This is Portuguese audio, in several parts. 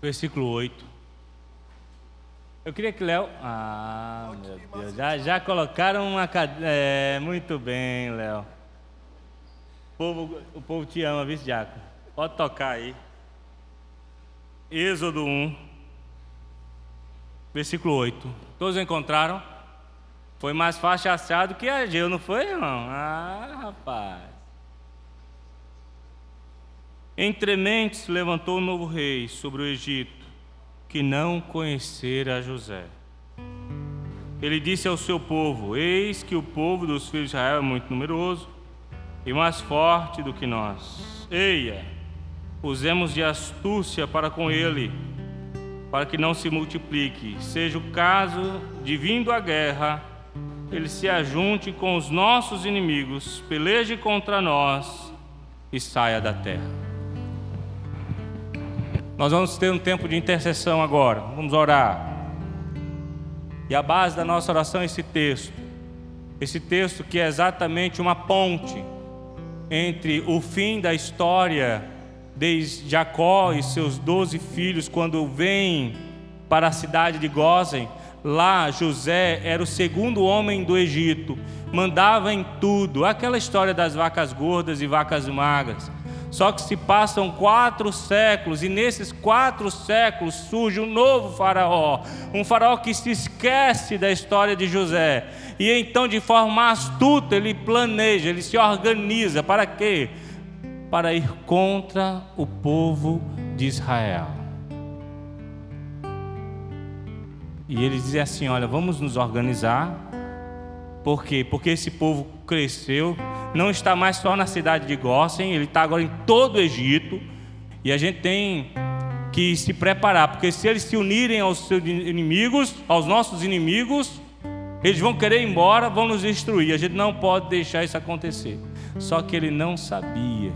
versículo 8. Eu queria que Léo. Ah, meu Deus. Já, já colocaram uma cadeira. É, muito bem, Léo. O povo, o povo te ama, viu, Diaco? Pode tocar aí. Êxodo 1, versículo 8. Todos encontraram? Foi mais fácil achar do que Ageu, não foi, irmão? Ah, rapaz. Entre mentes levantou um novo rei sobre o Egito, que não conhecera José. Ele disse ao seu povo: Eis que o povo dos filhos de Israel é muito numeroso e mais forte do que nós. Eia, usemos de astúcia para com ele, para que não se multiplique. Seja o caso de vindo a guerra, ele se ajunte com os nossos inimigos, peleje contra nós e saia da terra. Nós vamos ter um tempo de intercessão agora. Vamos orar. E a base da nossa oração é esse texto. Esse texto que é exatamente uma ponte entre o fim da história de Jacó e seus doze filhos quando vêm para a cidade de Gozen. Lá José era o segundo homem do Egito, mandava em tudo. Aquela história das vacas gordas e vacas magras. Só que se passam quatro séculos, e nesses quatro séculos surge um novo faraó, um faraó que se esquece da história de José, e então, de forma astuta, ele planeja, ele se organiza para quê? Para ir contra o povo de Israel. E ele diz assim: Olha, vamos nos organizar, por quê? Porque esse povo cresceu, não está mais só na cidade de Gósen, ele está agora em todo o Egito. E a gente tem que se preparar, porque se eles se unirem aos seus inimigos, aos nossos inimigos, eles vão querer ir embora, vão nos destruir. A gente não pode deixar isso acontecer. Só que ele não sabia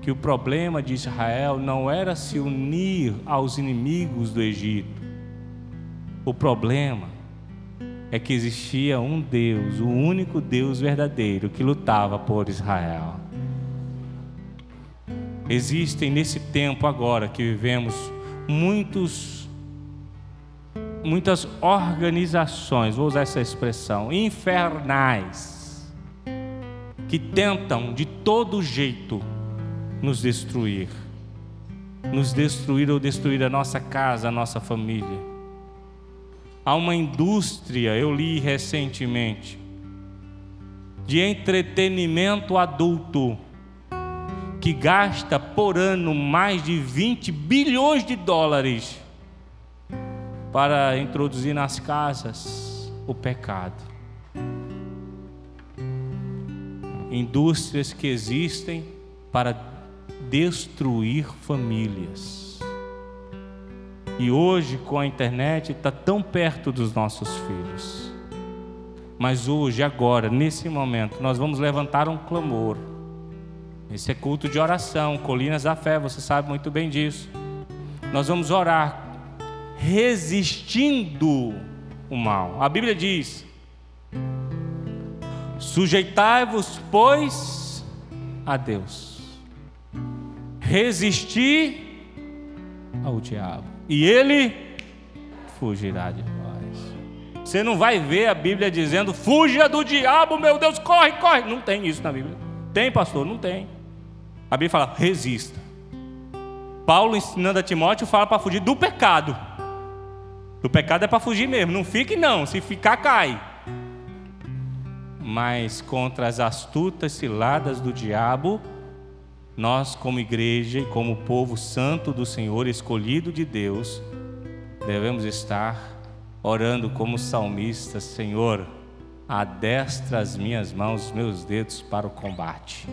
que o problema de Israel não era se unir aos inimigos do Egito. O problema é que existia um Deus, o único Deus verdadeiro que lutava por Israel. Existem nesse tempo agora que vivemos muitos muitas organizações, vou usar essa expressão, infernais, que tentam de todo jeito nos destruir. Nos destruir ou destruir a nossa casa, a nossa família Há uma indústria, eu li recentemente, de entretenimento adulto, que gasta por ano mais de 20 bilhões de dólares para introduzir nas casas o pecado. Indústrias que existem para destruir famílias. E hoje, com a internet, está tão perto dos nossos filhos. Mas hoje, agora, nesse momento, nós vamos levantar um clamor. Esse é culto de oração, Colinas da Fé, você sabe muito bem disso. Nós vamos orar resistindo o mal. A Bíblia diz: Sujeitai-vos, pois, a Deus. Resistir ao diabo e ele fugirá de nós. Você não vai ver a Bíblia dizendo: fuja do diabo, meu Deus, corre, corre. Não tem isso na Bíblia. Tem, pastor? Não tem. A Bíblia fala: resista. Paulo ensinando a Timóteo fala para fugir do pecado. Do pecado é para fugir mesmo. Não fique, não. Se ficar, cai. Mas contra as astutas ciladas do diabo, nós, como igreja e como povo santo do Senhor, escolhido de Deus, devemos estar orando como salmistas: Senhor, adestra as minhas mãos, meus dedos para o combate.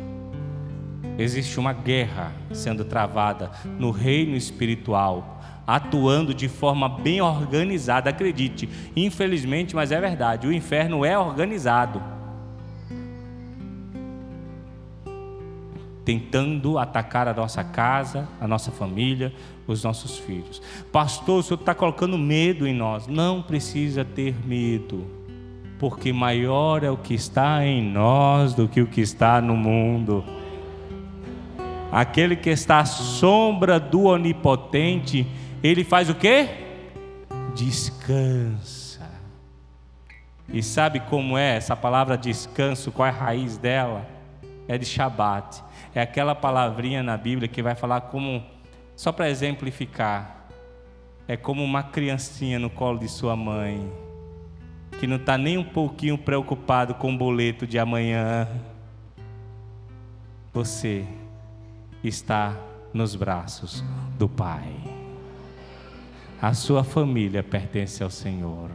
Existe uma guerra sendo travada no reino espiritual, atuando de forma bem organizada. Acredite, infelizmente, mas é verdade: o inferno é organizado. Tentando atacar a nossa casa, a nossa família, os nossos filhos. Pastor, o senhor está colocando medo em nós. Não precisa ter medo, porque maior é o que está em nós do que o que está no mundo. Aquele que está à sombra do Onipotente ele faz o quê? Descansa. E sabe como é essa palavra descanso? Qual é a raiz dela? É de Shabat. É aquela palavrinha na Bíblia que vai falar como, só para exemplificar, é como uma criancinha no colo de sua mãe, que não está nem um pouquinho preocupado com o boleto de amanhã. Você está nos braços do Pai. A sua família pertence ao Senhor.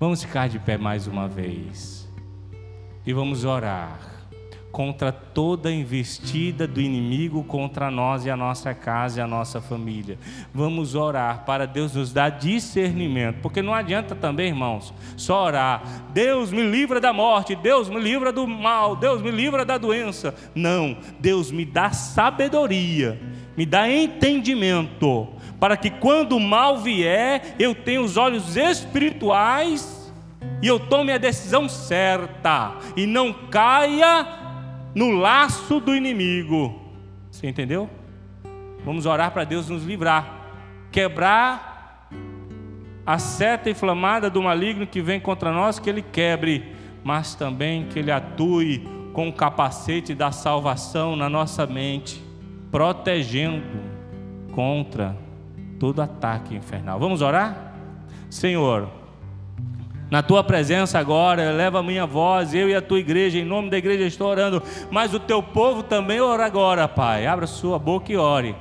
Vamos ficar de pé mais uma vez e vamos orar contra toda investida do inimigo contra nós e a nossa casa e a nossa família. Vamos orar para Deus nos dar discernimento, porque não adianta também, irmãos, só orar. Deus me livra da morte, Deus me livra do mal, Deus me livra da doença. Não, Deus me dá sabedoria, me dá entendimento, para que quando o mal vier, eu tenha os olhos espirituais e eu tome a decisão certa e não caia no laço do inimigo. Você entendeu? Vamos orar para Deus nos livrar, quebrar a seta inflamada do maligno que vem contra nós, que ele quebre, mas também que ele atue com o capacete da salvação na nossa mente, protegendo contra todo ataque infernal. Vamos orar? Senhor, na tua presença agora, eleva a minha voz, eu e a tua igreja, em nome da igreja estou orando, mas o teu povo também ora agora, Pai. Abra sua boca e ore.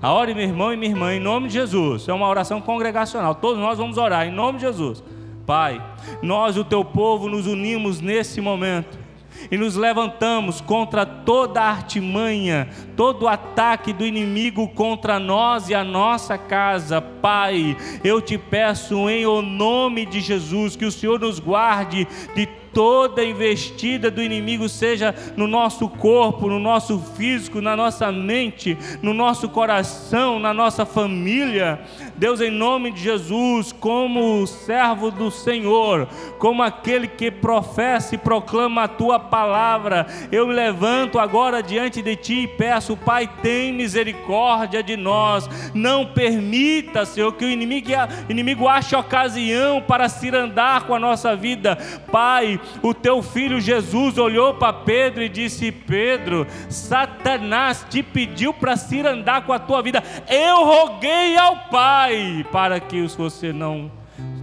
A ore, meu irmão e minha irmã, em nome de Jesus. É uma oração congregacional. Todos nós vamos orar, em nome de Jesus. Pai, nós, o teu povo, nos unimos nesse momento e nos levantamos contra toda artimanha, todo ataque do inimigo contra nós e a nossa casa. Pai, eu te peço em o nome de Jesus que o Senhor nos guarde de toda investida do inimigo, seja no nosso corpo, no nosso físico, na nossa mente, no nosso coração, na nossa família. Deus, em nome de Jesus, como servo do Senhor, como aquele que professa e proclama a tua palavra, eu me levanto agora diante de ti e peço, Pai, tem misericórdia de nós. Não permita, Senhor, que o inimigo, inimigo ache ocasião para se andar com a nossa vida. Pai, o teu filho Jesus olhou para Pedro e disse: Pedro, Satanás te pediu para se andar com a tua vida. Eu roguei ao Pai para que você não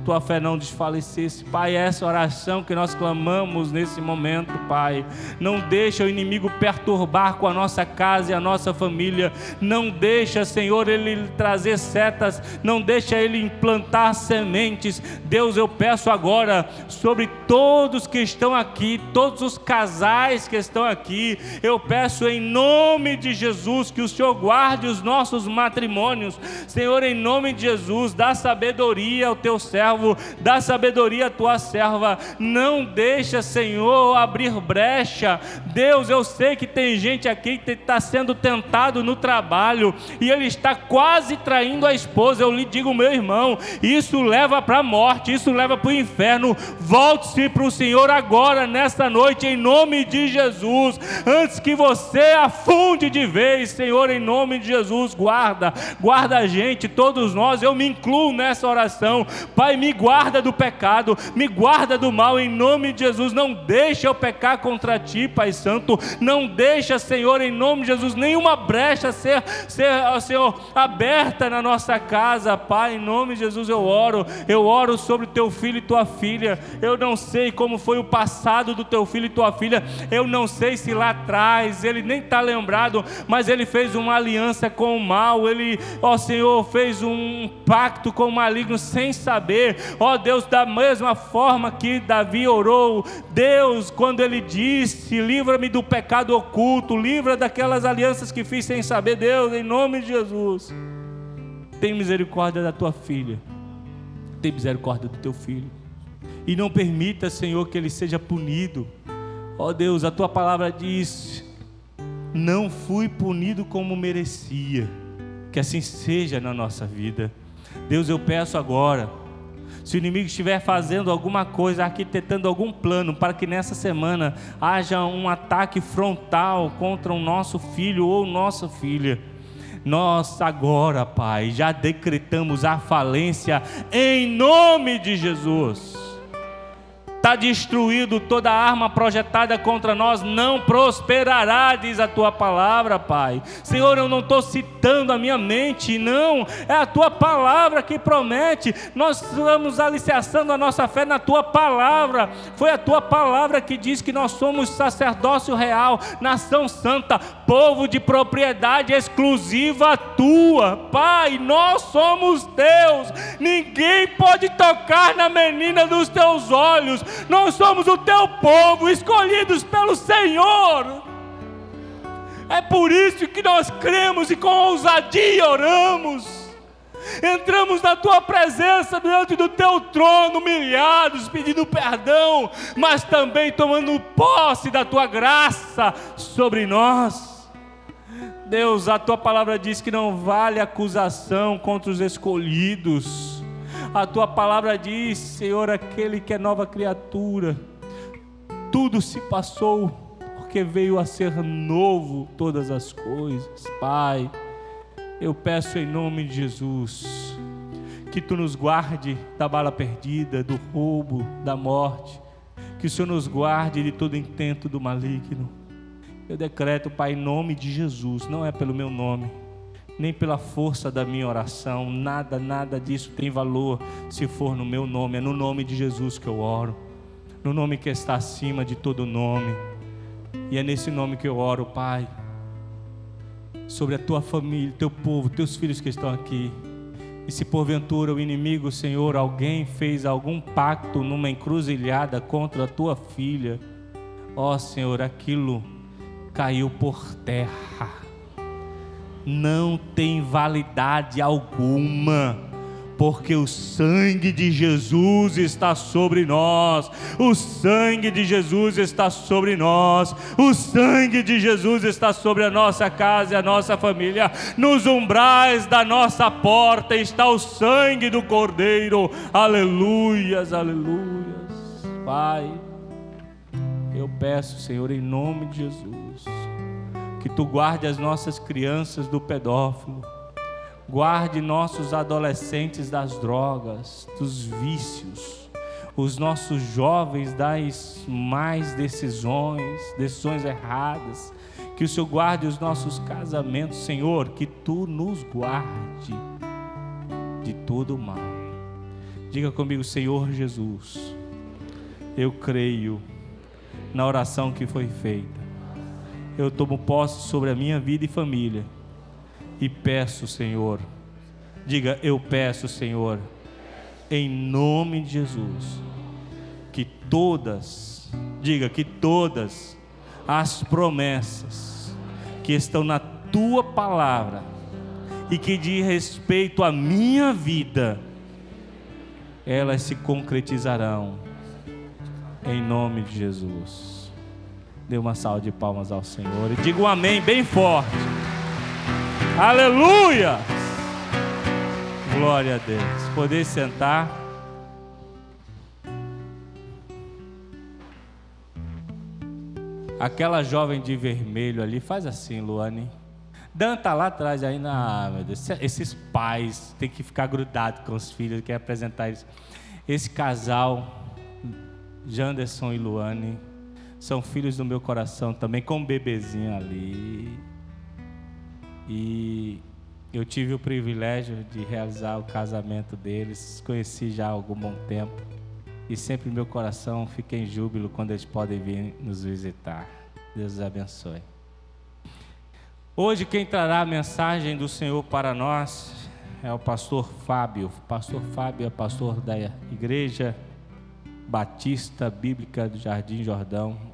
tua fé não desfalecesse. Pai, essa oração que nós clamamos nesse momento, Pai. Não deixa o inimigo perturbar com a nossa casa e a nossa família. Não deixa, Senhor, ele trazer setas. Não deixa ele implantar sementes. Deus, eu peço agora sobre todos que estão aqui, todos os casais que estão aqui, eu peço em nome de Jesus que o Senhor guarde os nossos matrimônios. Senhor, em nome de Jesus, dá sabedoria ao teu servo servo, dá sabedoria à tua serva, não deixa, Senhor, abrir brecha. Deus, eu sei que tem gente aqui que está sendo tentado no trabalho e ele está quase traindo a esposa. Eu lhe digo, meu irmão, isso leva para a morte, isso leva para o inferno. Volte-se para o Senhor agora, nesta noite, em nome de Jesus, antes que você afunde de vez, Senhor, em nome de Jesus, guarda, guarda a gente, todos nós, eu me incluo nessa oração, Pai, me guarda do pecado, me guarda do mal em nome de Jesus. Não deixa eu pecar contra ti, Pai Santo. Não deixa, Senhor, em nome de Jesus, nenhuma brecha ser, ser Senhor, aberta na nossa casa, Pai. Em nome de Jesus eu oro. Eu oro sobre teu filho e tua filha. Eu não sei como foi o passado do teu filho e tua filha. Eu não sei se lá atrás ele nem está lembrado, mas ele fez uma aliança com o mal. Ele, ó Senhor, fez um pacto com o maligno sem saber Ó oh, Deus, da mesma forma que Davi orou, Deus, quando ele disse: livra-me do pecado oculto, livra daquelas alianças que fiz sem saber, Deus, em nome de Jesus. Tem misericórdia da tua filha, tem misericórdia do teu filho, e não permita, Senhor, que ele seja punido. Ó oh, Deus, a tua palavra diz: não fui punido como merecia, que assim seja na nossa vida. Deus, eu peço agora se o inimigo estiver fazendo alguma coisa, arquitetando algum plano para que nessa semana haja um ataque frontal contra o nosso filho ou nossa filha, Nós agora, Pai, já decretamos a falência em nome de Jesus. Está destruído toda arma projetada contra nós, não prosperará, diz a tua palavra, Pai. Senhor, eu não estou citando a minha mente, não, é a tua palavra que promete. Nós estamos alicerçando a nossa fé na tua palavra. Foi a tua palavra que diz que nós somos sacerdócio real, nação santa, povo de propriedade exclusiva tua, Pai. Nós somos Deus, ninguém pode tocar na menina dos teus olhos nós somos o teu povo, escolhidos pelo Senhor. É por isso que nós cremos e com ousadia oramos. Entramos na tua presença diante do teu trono, humilhados, pedindo perdão, mas também tomando posse da tua graça sobre nós. Deus, a tua palavra diz que não vale acusação contra os escolhidos. A tua palavra diz, Senhor, aquele que é nova criatura, tudo se passou, porque veio a ser novo todas as coisas. Pai, eu peço em nome de Jesus, que tu nos guarde da bala perdida, do roubo, da morte, que o Senhor nos guarde de todo intento do maligno. Eu decreto, Pai, em nome de Jesus, não é pelo meu nome nem pela força da minha oração, nada, nada disso tem valor se for no meu nome, é no nome de Jesus que eu oro, no nome que está acima de todo nome, e é nesse nome que eu oro, Pai, sobre a tua família, teu povo, teus filhos que estão aqui. E se porventura o inimigo, Senhor, alguém fez algum pacto numa encruzilhada contra a tua filha, ó Senhor, aquilo caiu por terra não tem validade alguma, porque o sangue de Jesus está sobre nós, o sangue de Jesus está sobre nós, o sangue de Jesus está sobre a nossa casa e a nossa família, nos umbrais da nossa porta está o sangue do Cordeiro, aleluias, aleluias, Pai, eu peço, Senhor, em nome de Jesus que tu guarde as nossas crianças do pedófilo, guarde nossos adolescentes das drogas, dos vícios, os nossos jovens das mais decisões, decisões erradas, que o Senhor guarde os nossos casamentos, Senhor, que tu nos guarde de todo o mal. Diga comigo, Senhor Jesus, eu creio na oração que foi feita eu tomo posse sobre a minha vida e família. E peço, Senhor, diga, eu peço, Senhor, em nome de Jesus, que todas, diga que todas as promessas que estão na tua palavra e que diz respeito à minha vida, elas se concretizarão em nome de Jesus. Dê uma salva de palmas ao Senhor e diga um amém bem forte. Aleluia! Glória a Deus. Poder sentar. Aquela jovem de vermelho ali, faz assim, Luane. Dan tá lá atrás ainda, ah, meu Deus, esses pais têm que ficar grudados com os filhos, quer apresentar isso. Esse casal, Janderson e Luane, são filhos do meu coração também, com um bebezinho ali. E eu tive o privilégio de realizar o casamento deles, conheci já há algum bom tempo. E sempre meu coração fica em júbilo quando eles podem vir nos visitar. Deus os abençoe. Hoje quem trará a mensagem do Senhor para nós é o pastor Fábio. O pastor Fábio é pastor da Igreja Batista Bíblica do Jardim Jordão,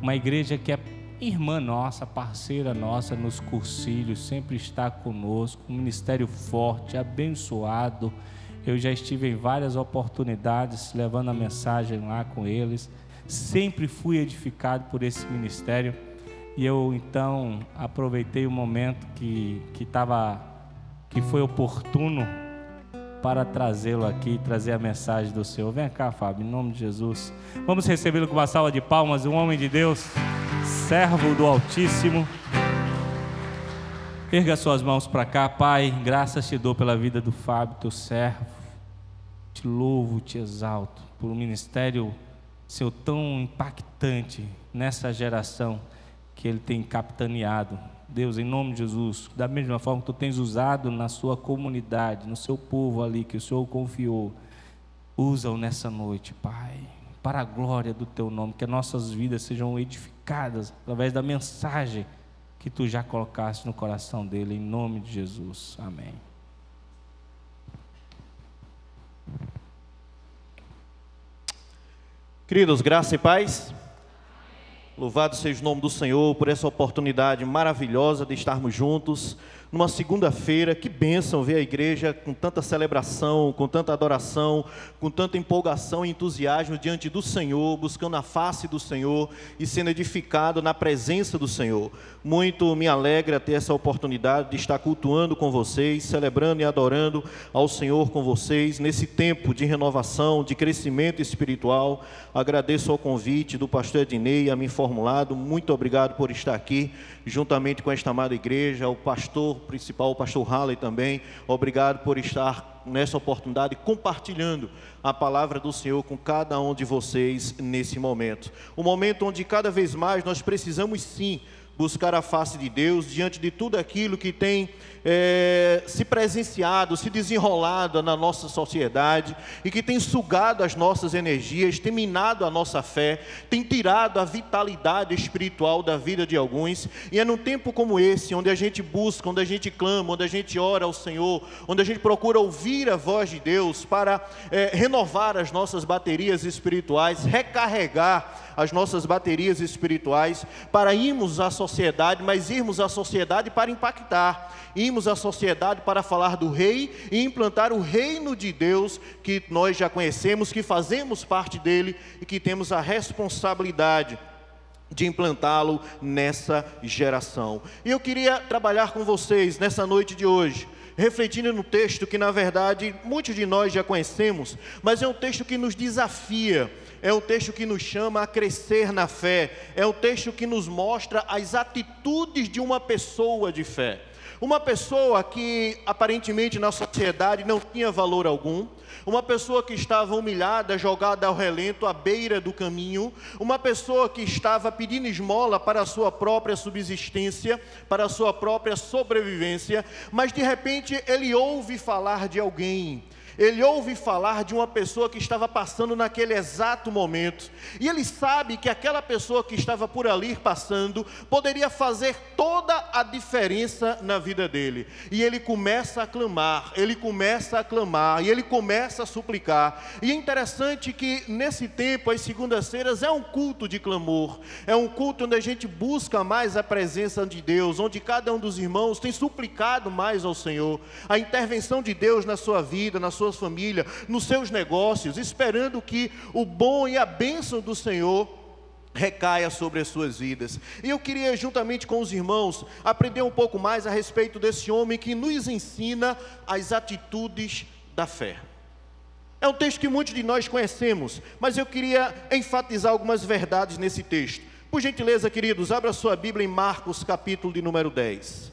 uma igreja que é irmã nossa, parceira nossa nos cursilhos, sempre está conosco, um ministério forte, abençoado. Eu já estive em várias oportunidades levando a mensagem lá com eles. Sempre fui edificado por esse ministério. E eu então aproveitei o momento que que tava que foi oportuno para trazê-lo aqui, trazer a mensagem do Senhor. Vem cá, Fábio, em nome de Jesus. Vamos recebê-lo com uma salva de palmas, um homem de Deus, servo do Altíssimo. Erga suas mãos para cá, Pai. Graças te dou pela vida do Fábio, teu servo. Te louvo, te exalto por um ministério seu tão impactante nessa geração que ele tem capitaneado. Deus, em nome de Jesus, da mesma forma que tu tens usado na sua comunidade, no seu povo ali que o Senhor confiou, usa-o nessa noite, Pai, para a glória do teu nome, que as nossas vidas sejam edificadas através da mensagem que tu já colocaste no coração dele, em nome de Jesus. Amém. Queridos, graça e paz. Louvado seja o nome do Senhor por essa oportunidade maravilhosa de estarmos juntos numa segunda-feira. Que bênção ver a igreja com tanta celebração, com tanta adoração, com tanta empolgação e entusiasmo diante do Senhor, buscando a face do Senhor e sendo edificado na presença do Senhor. Muito me alegra ter essa oportunidade de estar cultuando com vocês, celebrando e adorando ao Senhor com vocês nesse tempo de renovação, de crescimento espiritual. Agradeço ao convite do pastor Ednei a me formulado. Muito obrigado por estar aqui juntamente com esta amada igreja, o pastor principal, o pastor Halley também. Obrigado por estar nessa oportunidade compartilhando a palavra do Senhor com cada um de vocês nesse momento. Um momento onde cada vez mais nós precisamos sim buscar a face de Deus diante de tudo aquilo que tem é, se presenciado, se desenrolado na nossa sociedade e que tem sugado as nossas energias, tem minado a nossa fé, tem tirado a vitalidade espiritual da vida de alguns. E é num tempo como esse, onde a gente busca, onde a gente clama, onde a gente ora ao Senhor, onde a gente procura ouvir a voz de Deus para é, renovar as nossas baterias espirituais, recarregar as nossas baterias espirituais, para irmos à mas irmos à sociedade para impactar, irmos à sociedade para falar do rei e implantar o reino de Deus que nós já conhecemos, que fazemos parte dele e que temos a responsabilidade de implantá-lo nessa geração. E eu queria trabalhar com vocês nessa noite de hoje refletindo no texto que, na verdade, muitos de nós já conhecemos, mas é um texto que nos desafia, é um texto que nos chama a crescer na fé, é um texto que nos mostra as atitudes de uma pessoa de fé. Uma pessoa que aparentemente na sociedade não tinha valor algum, uma pessoa que estava humilhada, jogada ao relento à beira do caminho, uma pessoa que estava pedindo esmola para a sua própria subsistência, para a sua própria sobrevivência, mas de repente ele ouve falar de alguém ele ouve falar de uma pessoa que estava passando naquele exato momento, e ele sabe que aquela pessoa que estava por ali passando poderia fazer toda a diferença na vida dele. E ele começa a clamar, ele começa a clamar, e ele começa a suplicar. E é interessante que nesse tempo, as segundas-feiras, é um culto de clamor, é um culto onde a gente busca mais a presença de Deus, onde cada um dos irmãos tem suplicado mais ao Senhor, a intervenção de Deus na sua vida, na sua suas famílias, nos seus negócios, esperando que o bom e a bênção do Senhor recaia sobre as suas vidas. E eu queria, juntamente com os irmãos, aprender um pouco mais a respeito desse homem que nos ensina as atitudes da fé. É um texto que muitos de nós conhecemos, mas eu queria enfatizar algumas verdades nesse texto. Por gentileza, queridos, abra sua Bíblia em Marcos, capítulo de número 10.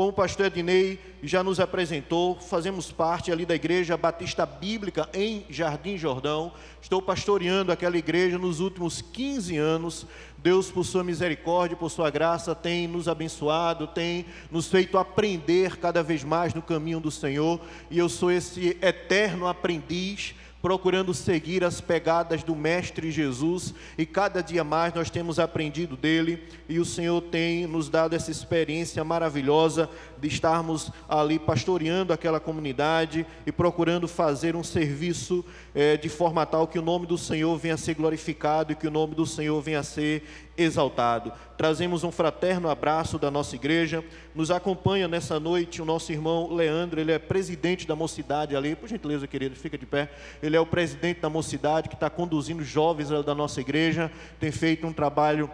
Como o pastor Ednei já nos apresentou, fazemos parte ali da Igreja Batista Bíblica em Jardim Jordão. Estou pastoreando aquela igreja nos últimos 15 anos. Deus, por sua misericórdia, por sua graça, tem nos abençoado, tem nos feito aprender cada vez mais no caminho do Senhor. E eu sou esse eterno aprendiz procurando seguir as pegadas do Mestre Jesus, e cada dia mais nós temos aprendido dele, e o Senhor tem nos dado essa experiência maravilhosa de estarmos ali pastoreando aquela comunidade e procurando fazer um serviço é, de forma tal que o nome do Senhor venha a ser glorificado e que o nome do Senhor venha a ser exaltado. Trazemos um fraterno abraço da nossa igreja. Nos acompanha nessa noite o nosso irmão Leandro, ele é presidente da mocidade ali. Por gentileza, querido, fica de pé. Ele é o presidente da mocidade que está conduzindo jovens da nossa igreja, tem feito um trabalho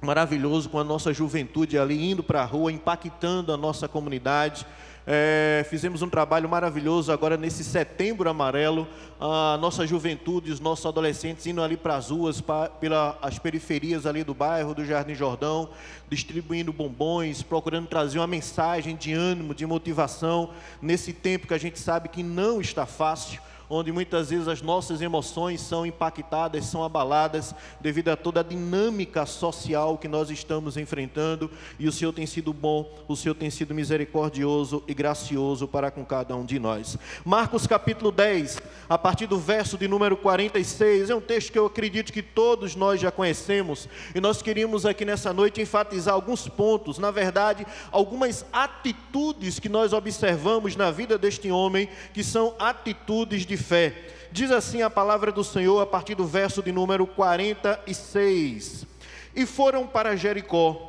maravilhoso com a nossa juventude ali indo para a rua, impactando a nossa comunidade. É, fizemos um trabalho maravilhoso agora nesse setembro amarelo. A nossa juventude, os nossos adolescentes indo ali para as ruas, pelas periferias ali do bairro do Jardim Jordão, distribuindo bombons, procurando trazer uma mensagem de ânimo, de motivação, nesse tempo que a gente sabe que não está fácil onde muitas vezes as nossas emoções são impactadas, são abaladas devido a toda a dinâmica social que nós estamos enfrentando, e o Senhor tem sido bom, o Senhor tem sido misericordioso e gracioso para com cada um de nós. Marcos capítulo 10, a partir do verso de número 46, é um texto que eu acredito que todos nós já conhecemos, e nós queríamos aqui nessa noite enfatizar alguns pontos, na verdade, algumas atitudes que nós observamos na vida deste homem, que são atitudes de fé. Diz assim a palavra do Senhor a partir do verso de número 46. E foram para Jericó.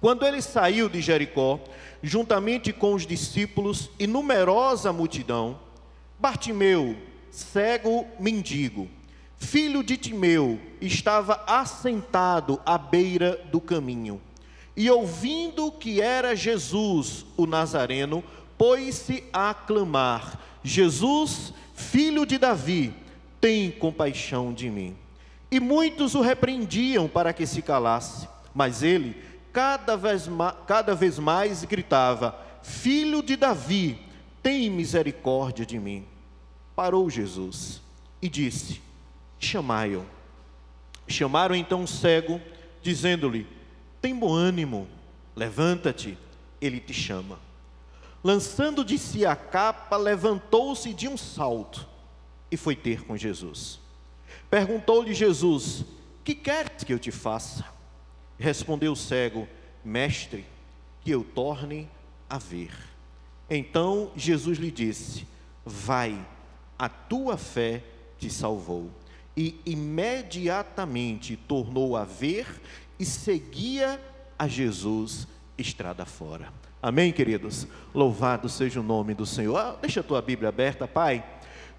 Quando ele saiu de Jericó, juntamente com os discípulos e numerosa multidão, Bartimeu, cego mendigo, filho de Timeu, estava assentado à beira do caminho. E ouvindo que era Jesus, o Nazareno, pôs-se a clamar: Jesus, filho de Davi, tem compaixão de mim. E muitos o repreendiam para que se calasse, mas ele cada vez, cada vez mais gritava: Filho de Davi, tem misericórdia de mim. Parou Jesus e disse: Chamai-o. Chamaram então o cego, dizendo-lhe: Tem bom ânimo, levanta-te, ele te chama. Lançando de si a capa, levantou-se de um salto e foi ter com Jesus. Perguntou-lhe Jesus: Que queres que eu te faça? Respondeu o cego: Mestre, que eu torne a ver. Então Jesus lhe disse: Vai, a tua fé te salvou. E imediatamente tornou a ver e seguia a Jesus estrada fora. Amém, queridos? Louvado seja o nome do Senhor. Ah, deixa a tua Bíblia aberta, Pai.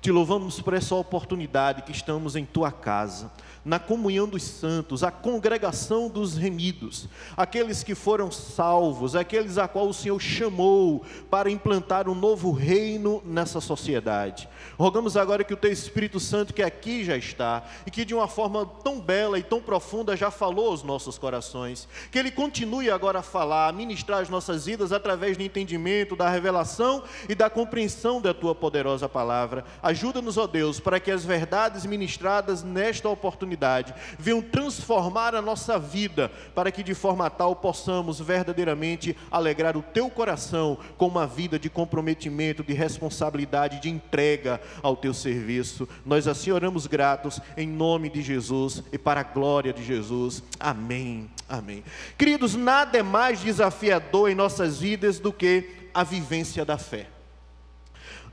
Te louvamos por essa oportunidade que estamos em tua casa na comunhão dos santos, a congregação dos remidos, aqueles que foram salvos, aqueles a qual o Senhor chamou para implantar um novo reino nessa sociedade. Rogamos agora que o teu Espírito Santo que aqui já está e que de uma forma tão bela e tão profunda já falou aos nossos corações, que ele continue agora a falar, a ministrar as nossas vidas através do entendimento, da revelação e da compreensão da tua poderosa palavra. Ajuda-nos, ó Deus, para que as verdades ministradas nesta oportunidade venham transformar a nossa vida, para que de forma tal possamos verdadeiramente alegrar o teu coração com uma vida de comprometimento, de responsabilidade, de entrega ao teu serviço. Nós assim oramos gratos em nome de Jesus e para a glória de Jesus. Amém. Amém. Queridos, nada é mais desafiador em nossas vidas do que a vivência da fé.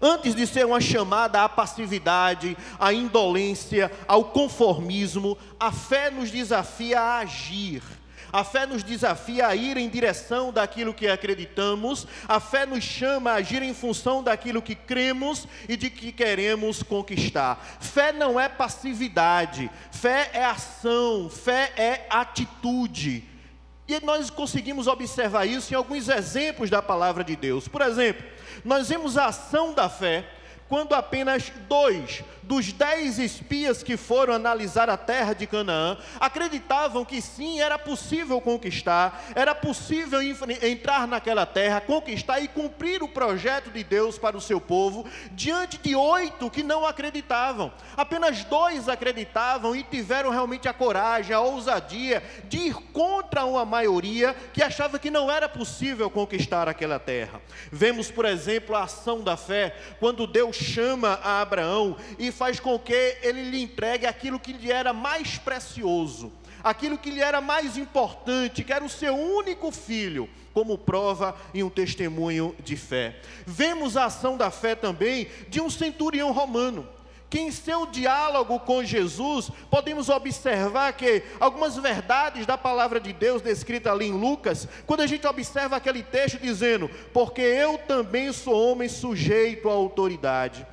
Antes de ser uma chamada à passividade, à indolência, ao conformismo, a fé nos desafia a agir. A fé nos desafia a ir em direção daquilo que acreditamos, a fé nos chama a agir em função daquilo que cremos e de que queremos conquistar. Fé não é passividade, fé é ação, fé é atitude. E nós conseguimos observar isso em alguns exemplos da palavra de Deus. Por exemplo, nós vemos a ação da fé quando apenas dois dos dez espias que foram analisar a terra de Canaã acreditavam que sim, era possível conquistar, era possível entrar naquela terra, conquistar e cumprir o projeto de Deus para o seu povo, diante de oito que não acreditavam. Apenas dois acreditavam e tiveram realmente a coragem, a ousadia de ir contra uma maioria que achava que não era possível conquistar aquela terra. Vemos, por exemplo, a ação da fé, quando Deus chama a Abraão e faz com que ele lhe entregue aquilo que lhe era mais precioso, aquilo que lhe era mais importante, que era o seu único filho, como prova e um testemunho de fé. Vemos a ação da fé também de um centurião romano que em seu diálogo com Jesus, podemos observar que algumas verdades da palavra de Deus descrita ali em Lucas, quando a gente observa aquele texto dizendo: Porque eu também sou homem sujeito à autoridade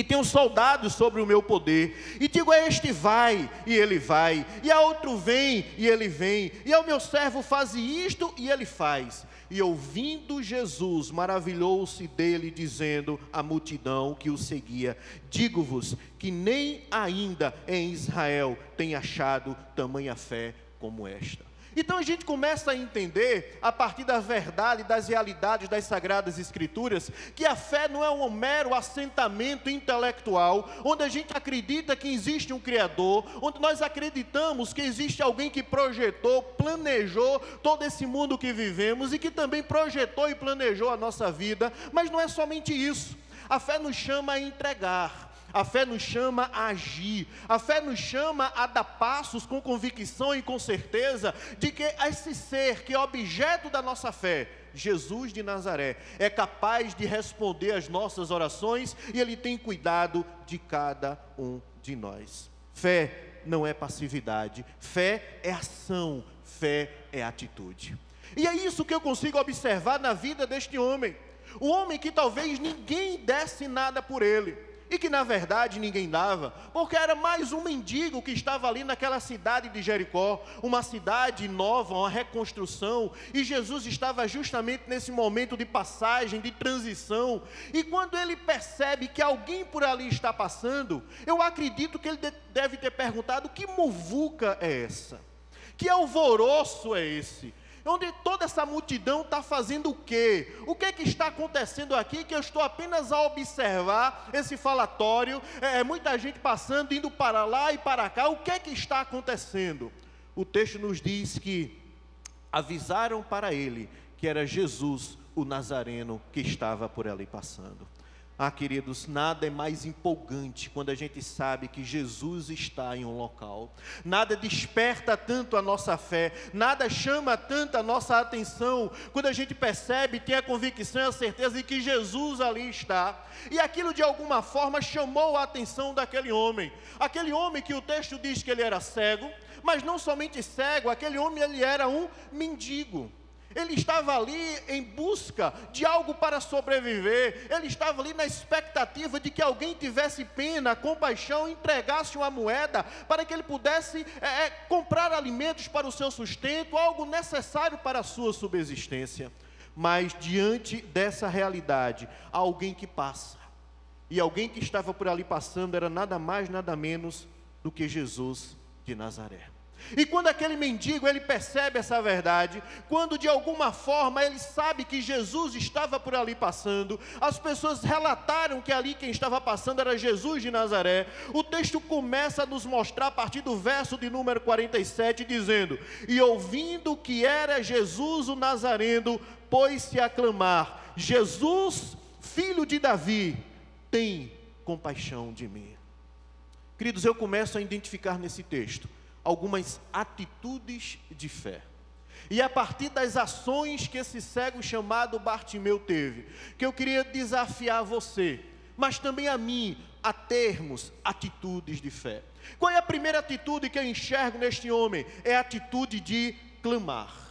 e tenho soldados sobre o meu poder, e digo a este vai, e ele vai, e a outro vem, e ele vem, e ao meu servo faz isto, e ele faz. E ouvindo Jesus, maravilhou-se dele, dizendo à multidão que o seguia: Digo-vos que nem ainda em Israel tem achado tamanha fé como esta. Então a gente começa a entender, a partir da verdade, das realidades das Sagradas Escrituras, que a fé não é um mero assentamento intelectual, onde a gente acredita que existe um Criador, onde nós acreditamos que existe alguém que projetou, planejou todo esse mundo que vivemos e que também projetou e planejou a nossa vida, mas não é somente isso. A fé nos chama a entregar. A fé nos chama a agir, a fé nos chama a dar passos com convicção e com certeza de que esse ser que é objeto da nossa fé, Jesus de Nazaré, é capaz de responder às nossas orações e ele tem cuidado de cada um de nós. Fé não é passividade, fé é ação, fé é atitude. E é isso que eu consigo observar na vida deste homem. O homem que talvez ninguém desse nada por ele e que na verdade ninguém dava, porque era mais um mendigo que estava ali naquela cidade de Jericó, uma cidade nova, uma reconstrução, e Jesus estava justamente nesse momento de passagem, de transição, e quando ele percebe que alguém por ali está passando, eu acredito que ele deve ter perguntado: que muvuca é essa? Que alvoroço é esse? Onde toda essa multidão está fazendo o quê? O que, é que está acontecendo aqui que eu estou apenas a observar esse falatório, é, é, muita gente passando, indo para lá e para cá, o que é que está acontecendo? O texto nos diz que avisaram para ele que era Jesus, o Nazareno, que estava por ali passando. Ah, queridos, nada é mais empolgante quando a gente sabe que Jesus está em um local. Nada desperta tanto a nossa fé, nada chama tanto a nossa atenção quando a gente percebe, tem a convicção e a certeza de que Jesus ali está. E aquilo de alguma forma chamou a atenção daquele homem. Aquele homem que o texto diz que ele era cego, mas não somente cego, aquele homem ele era um mendigo. Ele estava ali em busca de algo para sobreviver. Ele estava ali na expectativa de que alguém tivesse pena, compaixão, entregasse uma moeda para que ele pudesse é, é, comprar alimentos para o seu sustento, algo necessário para a sua subsistência. Mas diante dessa realidade, alguém que passa. E alguém que estava por ali passando era nada mais, nada menos do que Jesus de Nazaré. E quando aquele mendigo ele percebe essa verdade, quando de alguma forma ele sabe que Jesus estava por ali passando, as pessoas relataram que ali quem estava passando era Jesus de Nazaré. O texto começa a nos mostrar a partir do verso de número 47 dizendo: "E ouvindo que era Jesus o Nazareno, pôs-se a clamar: Jesus, filho de Davi, tem compaixão de mim." Queridos, eu começo a identificar nesse texto algumas atitudes de fé. E a partir das ações que esse cego chamado Bartimeu teve, que eu queria desafiar você, mas também a mim, a termos atitudes de fé. Qual é a primeira atitude que eu enxergo neste homem? É a atitude de clamar.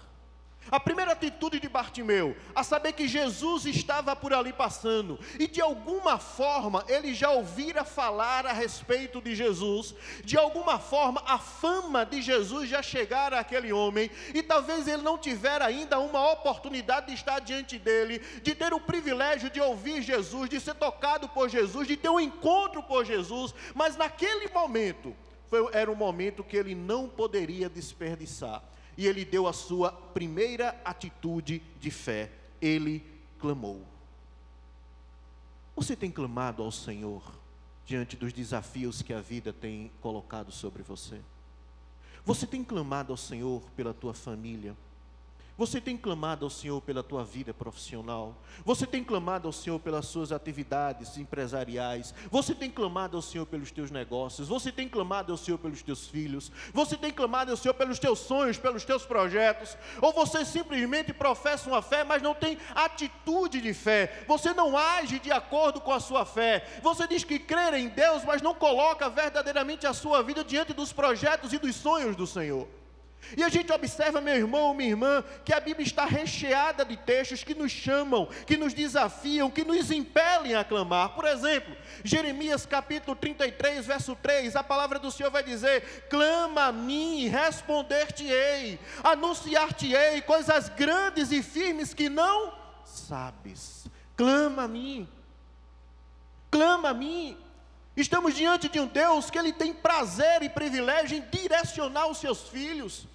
A primeira atitude de Bartimeu, a saber que Jesus estava por ali passando, e de alguma forma ele já ouvira falar a respeito de Jesus, de alguma forma a fama de Jesus já chegara àquele homem, e talvez ele não tiver ainda uma oportunidade de estar diante dele, de ter o privilégio de ouvir Jesus, de ser tocado por Jesus, de ter um encontro por Jesus, mas naquele momento, foi, era um momento que ele não poderia desperdiçar e ele deu a sua primeira atitude de fé. Ele clamou. Você tem clamado ao Senhor diante dos desafios que a vida tem colocado sobre você? Você tem clamado ao Senhor pela tua família? Você tem clamado ao Senhor pela tua vida profissional? Você tem clamado ao Senhor pelas suas atividades empresariais? Você tem clamado ao Senhor pelos teus negócios? Você tem clamado ao Senhor pelos teus filhos? Você tem clamado ao Senhor pelos teus sonhos, pelos teus projetos? Ou você simplesmente professa uma fé, mas não tem atitude de fé? Você não age de acordo com a sua fé? Você diz que crer em Deus, mas não coloca verdadeiramente a sua vida diante dos projetos e dos sonhos do Senhor? E a gente observa, meu irmão, minha irmã, que a Bíblia está recheada de textos que nos chamam, que nos desafiam, que nos impelem a clamar. Por exemplo, Jeremias capítulo 33, verso 3, a palavra do Senhor vai dizer: Clama a mim, responder-te-ei, anunciar-te-ei coisas grandes e firmes que não sabes. Clama a mim, clama a mim. Estamos diante de um Deus que ele tem prazer e privilégio em direcionar os seus filhos.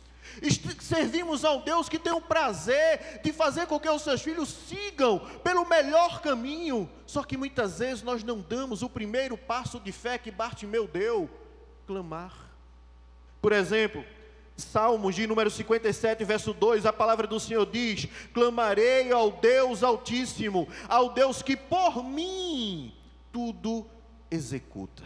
Servimos a um Deus que tem o prazer de fazer com que os seus filhos sigam pelo melhor caminho. Só que muitas vezes nós não damos o primeiro passo de fé que Bartimeu deu: clamar. Por exemplo, Salmos de número 57, verso 2, a palavra do Senhor diz: Clamarei ao Deus Altíssimo, ao Deus que por mim tudo executa.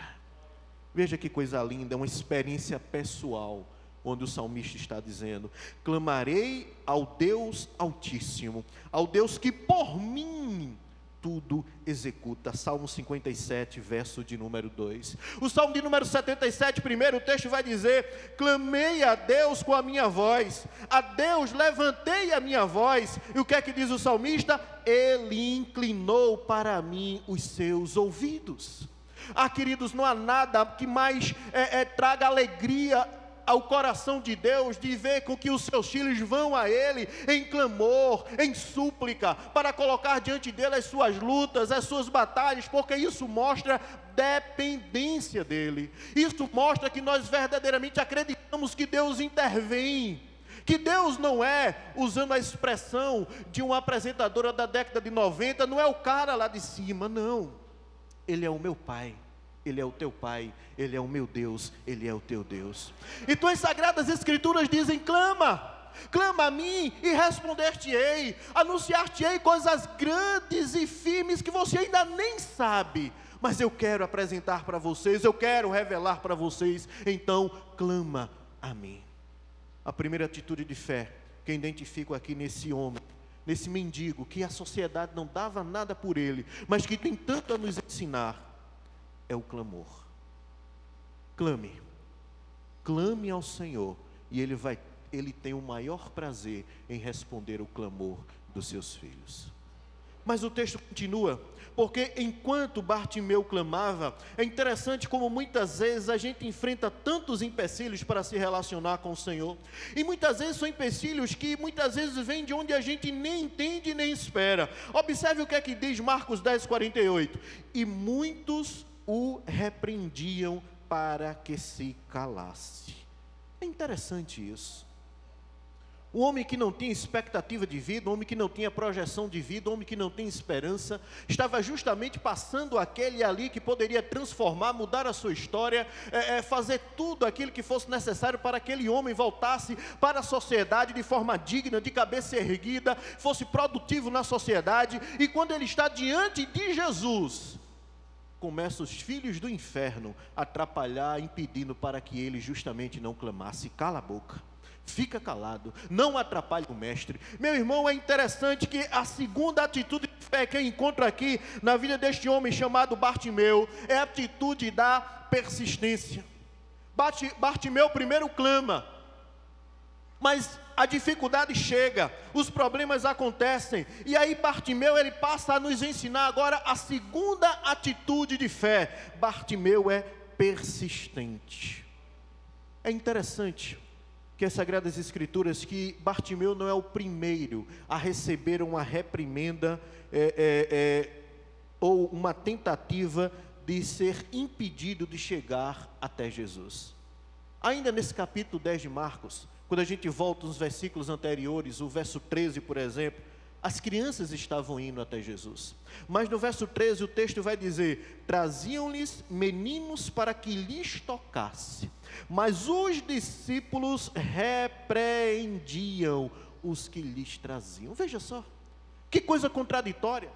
Veja que coisa linda, é uma experiência pessoal onde o salmista está dizendo: Clamarei ao Deus Altíssimo, ao Deus que por mim tudo executa. Salmo 57, verso de número 2. O salmo de número 77, primeiro o texto vai dizer: Clamei a Deus com a minha voz, a Deus levantei a minha voz. E o que é que diz o salmista? Ele inclinou para mim os seus ouvidos. Ah, queridos, não há nada que mais é, é, traga alegria ao coração de Deus de ver com que os seus filhos vão a Ele em clamor, em súplica, para colocar diante dele as suas lutas, as suas batalhas, porque isso mostra dependência dele. Isso mostra que nós verdadeiramente acreditamos que Deus intervém. Que Deus não é, usando a expressão de uma apresentadora da década de 90, não é o cara lá de cima, não. Ele é o meu pai. Ele é o teu Pai, Ele é o meu Deus, Ele é o teu Deus. Então as Sagradas Escrituras dizem: clama, clama a mim e responder-te-ei, anunciar-te-ei coisas grandes e firmes que você ainda nem sabe, mas eu quero apresentar para vocês, eu quero revelar para vocês, então clama a mim. A primeira atitude de fé que identifico aqui nesse homem, nesse mendigo, que a sociedade não dava nada por ele, mas que tem tanto a nos ensinar, é o clamor. Clame. Clame ao Senhor e ele vai ele tem o maior prazer em responder o clamor dos seus filhos. Mas o texto continua, porque enquanto Bartimeu clamava, é interessante como muitas vezes a gente enfrenta tantos empecilhos para se relacionar com o Senhor, e muitas vezes são empecilhos que muitas vezes vêm de onde a gente nem entende nem espera. Observe o que é que diz Marcos 10, 48: E muitos o repreendiam para que se calasse. É interessante isso. Um homem que não tinha expectativa de vida, um homem que não tinha projeção de vida, um homem que não tem esperança, estava justamente passando aquele ali que poderia transformar, mudar a sua história, é, é, fazer tudo aquilo que fosse necessário para que aquele homem voltasse para a sociedade de forma digna, de cabeça erguida, fosse produtivo na sociedade. E quando ele está diante de Jesus, começam os filhos do inferno a atrapalhar, impedindo para que ele justamente não clamasse: cala a boca. Fica calado, não atrapalhe o mestre. Meu irmão, é interessante que a segunda atitude de fé que eu encontro aqui na vida deste homem chamado Bartimeu é a atitude da persistência. Bartimeu primeiro clama, mas a dificuldade chega, os problemas acontecem, e aí Bartimeu ele passa a nos ensinar agora a segunda atitude de fé. Bartimeu é persistente. É interessante que as Sagradas Escrituras que Bartimeu não é o primeiro a receber uma reprimenda é, é, é, ou uma tentativa de ser impedido de chegar até Jesus. Ainda nesse capítulo 10 de Marcos, quando a gente volta nos versículos anteriores, o verso 13, por exemplo, as crianças estavam indo até Jesus. Mas no verso 13 o texto vai dizer: traziam-lhes meninos para que lhes tocasse. Mas os discípulos repreendiam os que lhes traziam. Veja só, que coisa contraditória.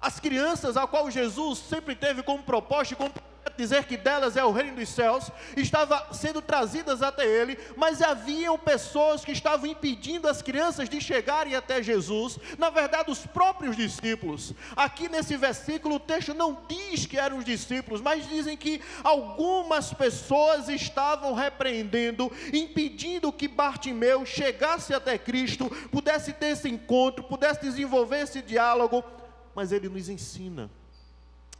As crianças, a qual Jesus sempre teve como propósito, como dizer que delas é o reino dos céus, estava sendo trazidas até ele, mas haviam pessoas que estavam impedindo as crianças de chegarem até Jesus, na verdade, os próprios discípulos. Aqui nesse versículo, o texto não diz que eram os discípulos, mas dizem que algumas pessoas estavam repreendendo, impedindo que Bartimeu chegasse até Cristo, pudesse ter esse encontro, pudesse desenvolver esse diálogo, mas ele nos ensina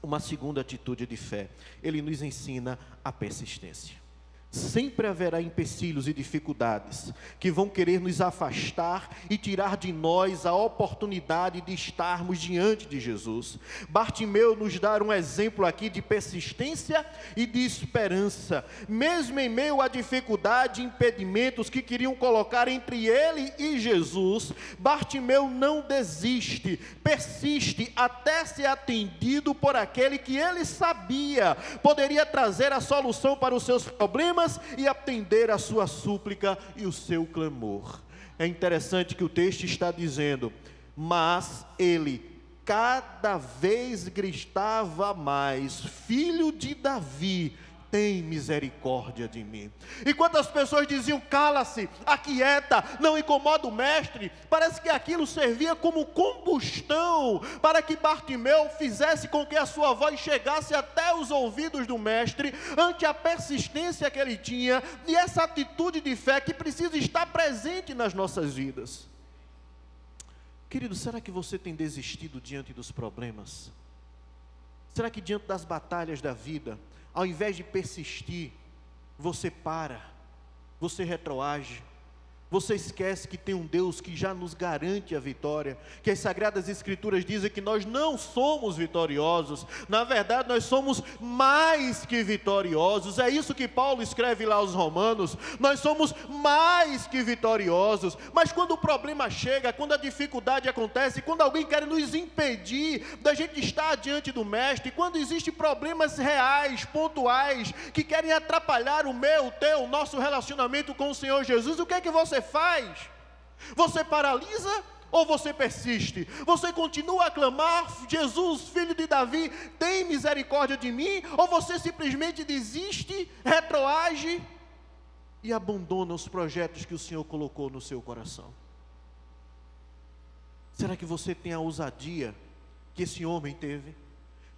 uma segunda atitude de fé. Ele nos ensina a persistência. Sempre haverá empecilhos e dificuldades que vão querer nos afastar e tirar de nós a oportunidade de estarmos diante de Jesus. Bartimeu nos dá um exemplo aqui de persistência e de esperança, mesmo em meio à dificuldade e impedimentos que queriam colocar entre ele e Jesus. Bartimeu não desiste, persiste até ser atendido por aquele que ele sabia poderia trazer a solução para os seus problemas e atender a sua súplica e o seu clamor. É interessante que o texto está dizendo, mas ele cada vez gritava mais: Filho de Davi, tem misericórdia de mim. E quantas pessoas diziam, cala-se, aquieta, não incomoda o mestre, parece que aquilo servia como combustão para que Bartimeu fizesse com que a sua voz chegasse até os ouvidos do mestre, ante a persistência que ele tinha e essa atitude de fé que precisa estar presente nas nossas vidas. Querido, será que você tem desistido diante dos problemas? Será que diante das batalhas da vida, ao invés de persistir, você para, você retroage, você esquece que tem um Deus que já nos garante a vitória, que as Sagradas Escrituras dizem que nós não somos vitoriosos, na verdade nós somos mais que vitoriosos, é isso que Paulo escreve lá aos Romanos, nós somos mais que vitoriosos, mas quando o problema chega, quando a dificuldade acontece, quando alguém quer nos impedir da gente estar diante do Mestre, quando existem problemas reais, pontuais, que querem atrapalhar o meu, o teu, o nosso relacionamento com o Senhor Jesus, o que é que você você faz? Você paralisa ou você persiste? Você continua a clamar, Jesus, filho de Davi, tem misericórdia de mim? Ou você simplesmente desiste, retroage e abandona os projetos que o Senhor colocou no seu coração? Será que você tem a ousadia que esse homem teve?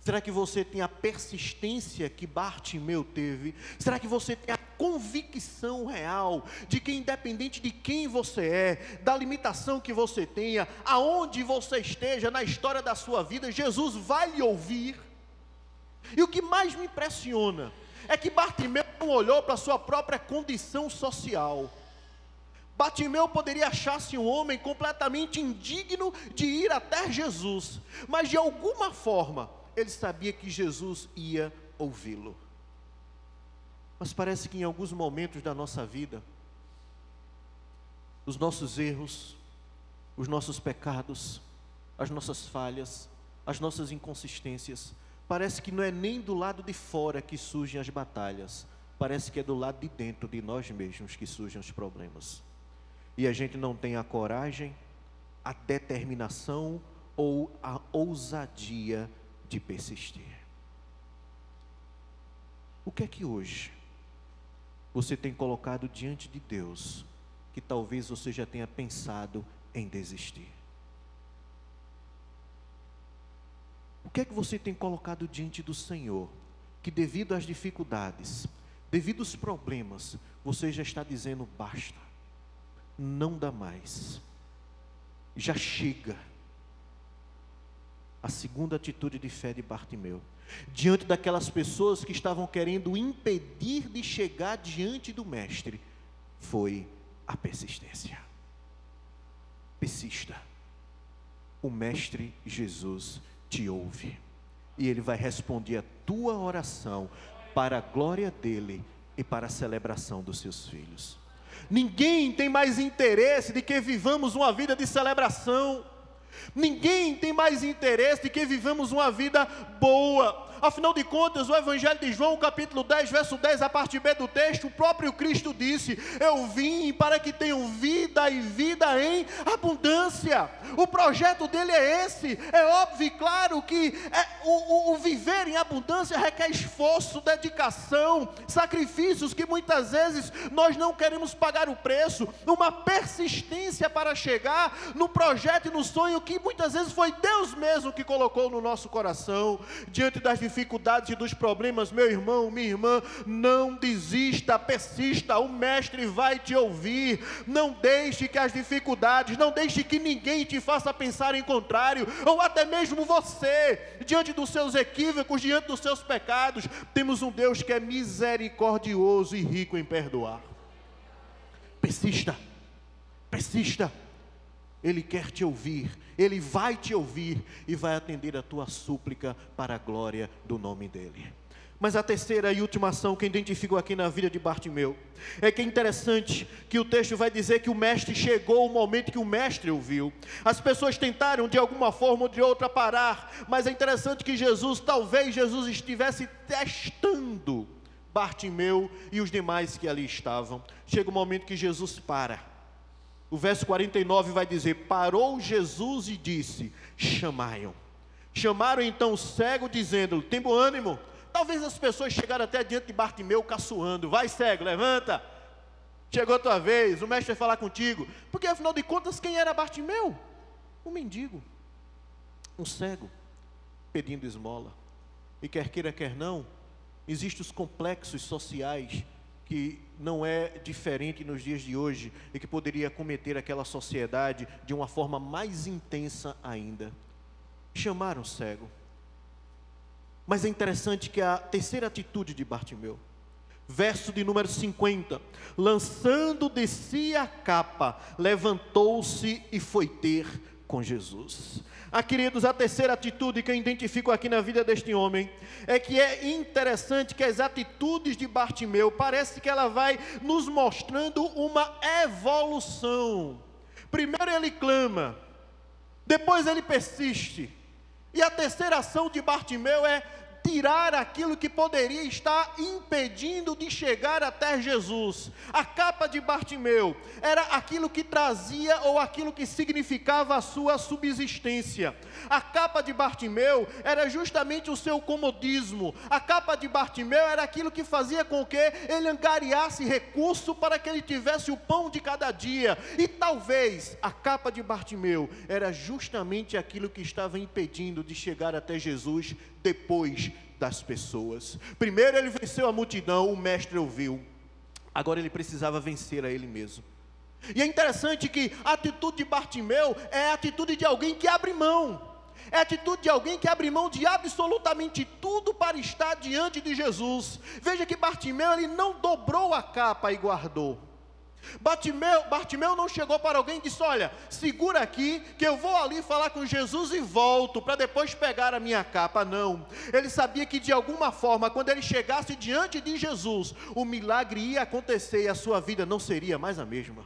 Será que você tem a persistência que Bartimeu teve? Será que você tem a convicção real de que, independente de quem você é, da limitação que você tenha, aonde você esteja na história da sua vida, Jesus vai lhe ouvir? E o que mais me impressiona é que Bartimeu não olhou para a sua própria condição social. Bartimeu poderia achar-se um homem completamente indigno de ir até Jesus, mas de alguma forma, ele sabia que Jesus ia ouvi-lo. Mas parece que em alguns momentos da nossa vida, os nossos erros, os nossos pecados, as nossas falhas, as nossas inconsistências, parece que não é nem do lado de fora que surgem as batalhas, parece que é do lado de dentro de nós mesmos que surgem os problemas. E a gente não tem a coragem, a determinação ou a ousadia de persistir. O que é que hoje você tem colocado diante de Deus que talvez você já tenha pensado em desistir? O que é que você tem colocado diante do Senhor que, devido às dificuldades, devido aos problemas, você já está dizendo basta, não dá mais, já chega a segunda atitude de fé de Bartimeu, diante daquelas pessoas que estavam querendo impedir de chegar diante do Mestre, foi a persistência. Persista. O Mestre Jesus te ouve e ele vai responder a tua oração para a glória dele e para a celebração dos seus filhos. Ninguém tem mais interesse de que vivamos uma vida de celebração. Ninguém tem mais interesse de que vivamos uma vida boa. Afinal de contas, o Evangelho de João, capítulo 10, verso 10, a parte B do texto, o próprio Cristo disse: Eu vim para que tenham vida e vida em abundância. O projeto dele é esse. É óbvio e claro que é, o, o, o viver em abundância requer esforço, dedicação, sacrifícios que muitas vezes nós não queremos pagar o preço, uma persistência para chegar no projeto e no sonho que muitas vezes foi Deus mesmo que colocou no nosso coração. Diante das dificuldades e dos problemas, meu irmão, minha irmã, não desista, persista, o Mestre vai te ouvir. Não deixe que as dificuldades, não deixe que ninguém te faça pensar em contrário, ou até mesmo você, diante dos seus equívocos, diante dos seus pecados. Temos um Deus que é misericordioso e rico em perdoar. Persista, persista. Ele quer te ouvir, Ele vai te ouvir e vai atender a tua súplica para a glória do nome dEle. Mas a terceira e última ação que identifico aqui na vida de Bartimeu é que é interessante que o texto vai dizer que o mestre chegou o momento que o mestre ouviu. As pessoas tentaram de alguma forma ou de outra parar, mas é interessante que Jesus, talvez Jesus estivesse testando Bartimeu e os demais que ali estavam. Chega o momento que Jesus para. O verso 49 vai dizer: Parou Jesus e disse: Chamai-o. Chamaram então o cego, dizendo: Tem bom ânimo Talvez as pessoas chegaram até diante de Bartimeu caçoando. Vai cego, levanta. Chegou a tua vez, o mestre vai falar contigo. Porque afinal de contas, quem era Bartimeu? Um mendigo, um cego, pedindo esmola. E quer queira, quer não, existem os complexos sociais que não é diferente nos dias de hoje e que poderia cometer aquela sociedade de uma forma mais intensa ainda. Chamaram o cego mas é interessante que a terceira atitude de Bartimeu, verso de número 50, lançando de si a capa, levantou-se e foi ter com Jesus. Ah, queridos, a terceira atitude que eu identifico aqui na vida deste homem é que é interessante que as atitudes de Bartimeu parece que ela vai nos mostrando uma evolução. Primeiro ele clama, depois ele persiste. E a terceira ação de Bartimeu é tirar aquilo que poderia estar impedindo de chegar até Jesus. A capa de Bartimeu era aquilo que trazia ou aquilo que significava a sua subsistência. A capa de Bartimeu era justamente o seu comodismo. A capa de Bartimeu era aquilo que fazia com que ele angariasse recurso para que ele tivesse o pão de cada dia. E talvez a capa de Bartimeu era justamente aquilo que estava impedindo de chegar até Jesus depois das pessoas. Primeiro ele venceu a multidão, o mestre ouviu. Agora ele precisava vencer a ele mesmo. E é interessante que a atitude de Bartimeu é a atitude de alguém que abre mão. É a atitude de alguém que abre mão de absolutamente tudo para estar diante de Jesus. Veja que Bartimeu ele não dobrou a capa e guardou. Bartimeu, Bartimeu não chegou para alguém e disse: Olha, segura aqui, que eu vou ali falar com Jesus e volto, para depois pegar a minha capa. Não, ele sabia que de alguma forma, quando ele chegasse diante de Jesus, o milagre ia acontecer e a sua vida não seria mais a mesma.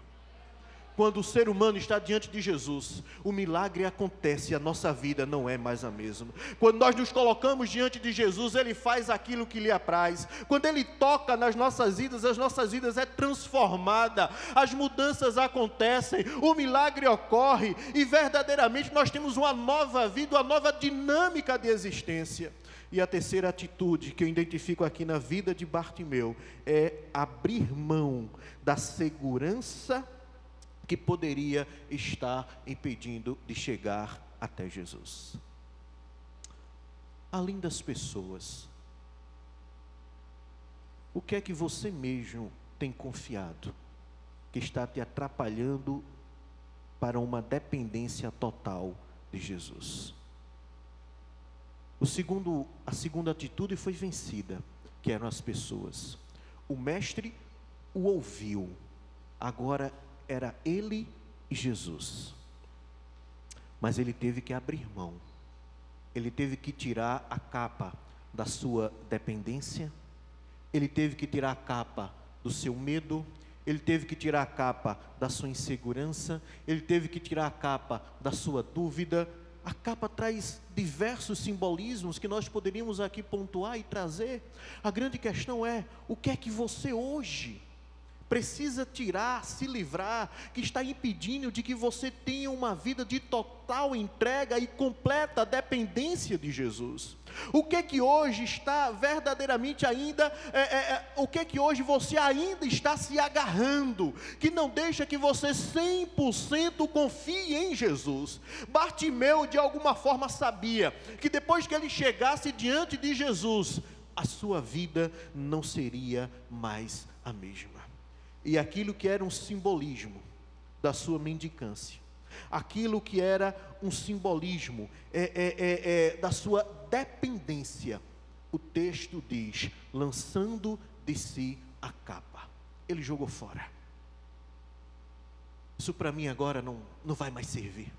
Quando o ser humano está diante de Jesus, o milagre acontece e a nossa vida não é mais a mesma. Quando nós nos colocamos diante de Jesus, Ele faz aquilo que lhe apraz. Quando Ele toca nas nossas vidas, as nossas vidas é transformada, as mudanças acontecem, o milagre ocorre e verdadeiramente nós temos uma nova vida, uma nova dinâmica de existência. E a terceira atitude que eu identifico aqui na vida de Bartimeu é abrir mão da segurança que poderia estar impedindo de chegar até Jesus. Além das pessoas, o que é que você mesmo tem confiado que está te atrapalhando para uma dependência total de Jesus? O segundo, a segunda atitude foi vencida, que eram as pessoas. O mestre o ouviu, agora era ele e Jesus. Mas ele teve que abrir mão, ele teve que tirar a capa da sua dependência, ele teve que tirar a capa do seu medo, ele teve que tirar a capa da sua insegurança, ele teve que tirar a capa da sua dúvida. A capa traz diversos simbolismos que nós poderíamos aqui pontuar e trazer. A grande questão é: o que é que você hoje precisa tirar, se livrar, que está impedindo de que você tenha uma vida de total entrega e completa dependência de Jesus? O que que hoje está verdadeiramente ainda, é, é, é, o que que hoje você ainda está se agarrando, que não deixa que você 100% confie em Jesus? Bartimeu de alguma forma sabia que depois que ele chegasse diante de Jesus, a sua vida não seria mais a mesma. E aquilo que era um simbolismo da sua mendicância, aquilo que era um simbolismo é, é, é, é, da sua dependência, o texto diz: lançando de si a capa, ele jogou fora. Isso para mim agora não, não vai mais servir.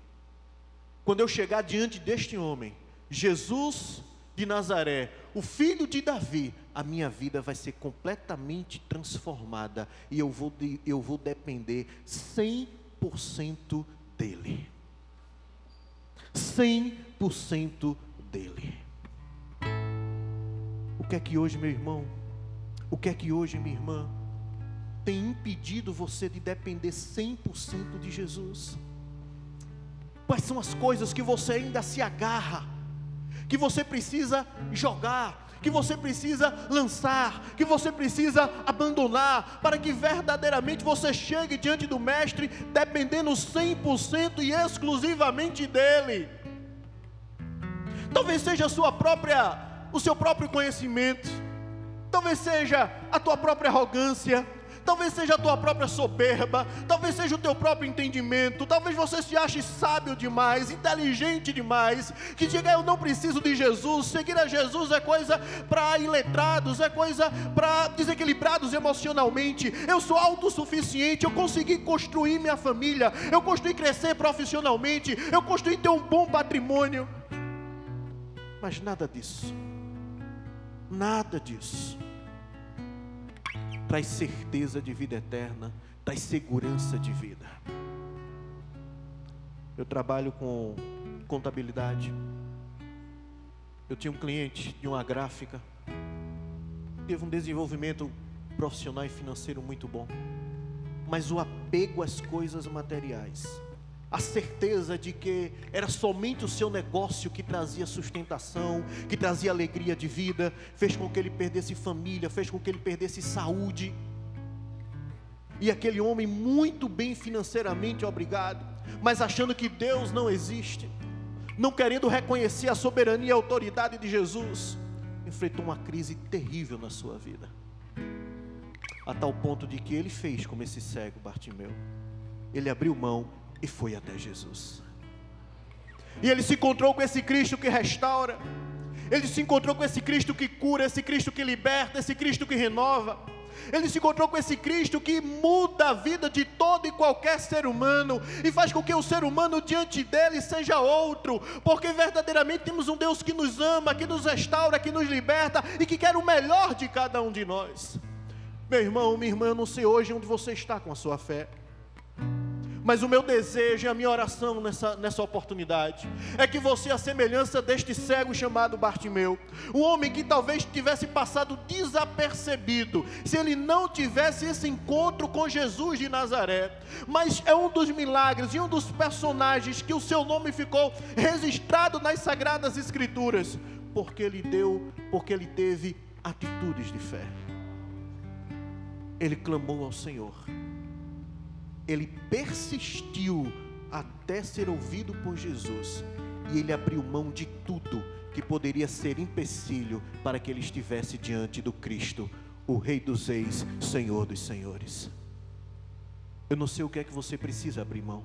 Quando eu chegar diante deste homem, Jesus de Nazaré, o filho de Davi, a minha vida vai ser completamente transformada e eu vou, eu vou depender 100% dele. 100% dele. O que é que hoje, meu irmão, o que é que hoje, minha irmã, tem impedido você de depender 100% de Jesus? Quais são as coisas que você ainda se agarra? Que você precisa jogar, que você precisa lançar, que você precisa abandonar, para que verdadeiramente você chegue diante do Mestre, dependendo 100% e exclusivamente dEle. Talvez seja sua própria, o seu próprio conhecimento, talvez seja a tua própria arrogância, talvez seja a tua própria soberba, talvez seja o teu próprio entendimento, talvez você se ache sábio demais, inteligente demais, que diga eu não preciso de Jesus, seguir a Jesus é coisa para iletrados, é coisa para desequilibrados emocionalmente, eu sou autossuficiente, eu consegui construir minha família, eu construí crescer profissionalmente, eu construí ter um bom patrimônio, mas nada disso, nada disso traz certeza de vida eterna, traz segurança de vida. Eu trabalho com contabilidade. Eu tinha um cliente de uma gráfica, teve um desenvolvimento profissional e financeiro muito bom, mas o apego às coisas materiais a certeza de que era somente o seu negócio que trazia sustentação, que trazia alegria de vida, fez com que ele perdesse família, fez com que ele perdesse saúde. E aquele homem, muito bem financeiramente, obrigado, mas achando que Deus não existe, não querendo reconhecer a soberania e autoridade de Jesus, enfrentou uma crise terrível na sua vida, a tal ponto de que ele fez como esse cego Bartimeu, ele abriu mão e foi até Jesus. E ele se encontrou com esse Cristo que restaura, ele se encontrou com esse Cristo que cura, esse Cristo que liberta, esse Cristo que renova. Ele se encontrou com esse Cristo que muda a vida de todo e qualquer ser humano e faz com que o ser humano diante dele seja outro, porque verdadeiramente temos um Deus que nos ama, que nos restaura, que nos liberta e que quer o melhor de cada um de nós. Meu irmão, minha irmã, não sei hoje onde você está com a sua fé. Mas o meu desejo e a minha oração nessa, nessa oportunidade é que você, a semelhança deste cego chamado Bartimeu, um homem que talvez tivesse passado desapercebido, se ele não tivesse esse encontro com Jesus de Nazaré, mas é um dos milagres e um dos personagens que o seu nome ficou registrado nas Sagradas Escrituras, porque ele deu, porque ele teve atitudes de fé. Ele clamou ao Senhor ele persistiu até ser ouvido por Jesus e ele abriu mão de tudo que poderia ser empecilho para que ele estivesse diante do Cristo, o Rei dos Reis, Senhor dos Senhores. Eu não sei o que é que você precisa abrir mão.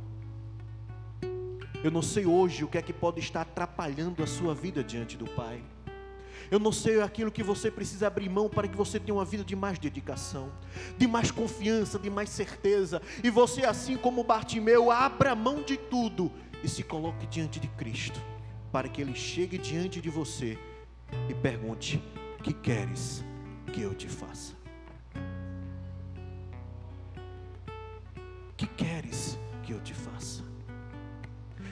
Eu não sei hoje o que é que pode estar atrapalhando a sua vida diante do Pai. Eu não sei aquilo que você precisa abrir mão para que você tenha uma vida de mais dedicação, de mais confiança, de mais certeza. E você, assim como Bartimeu, abra mão de tudo e se coloque diante de Cristo, para que Ele chegue diante de você e pergunte: Que queres que eu te faça? Que queres que eu te faça?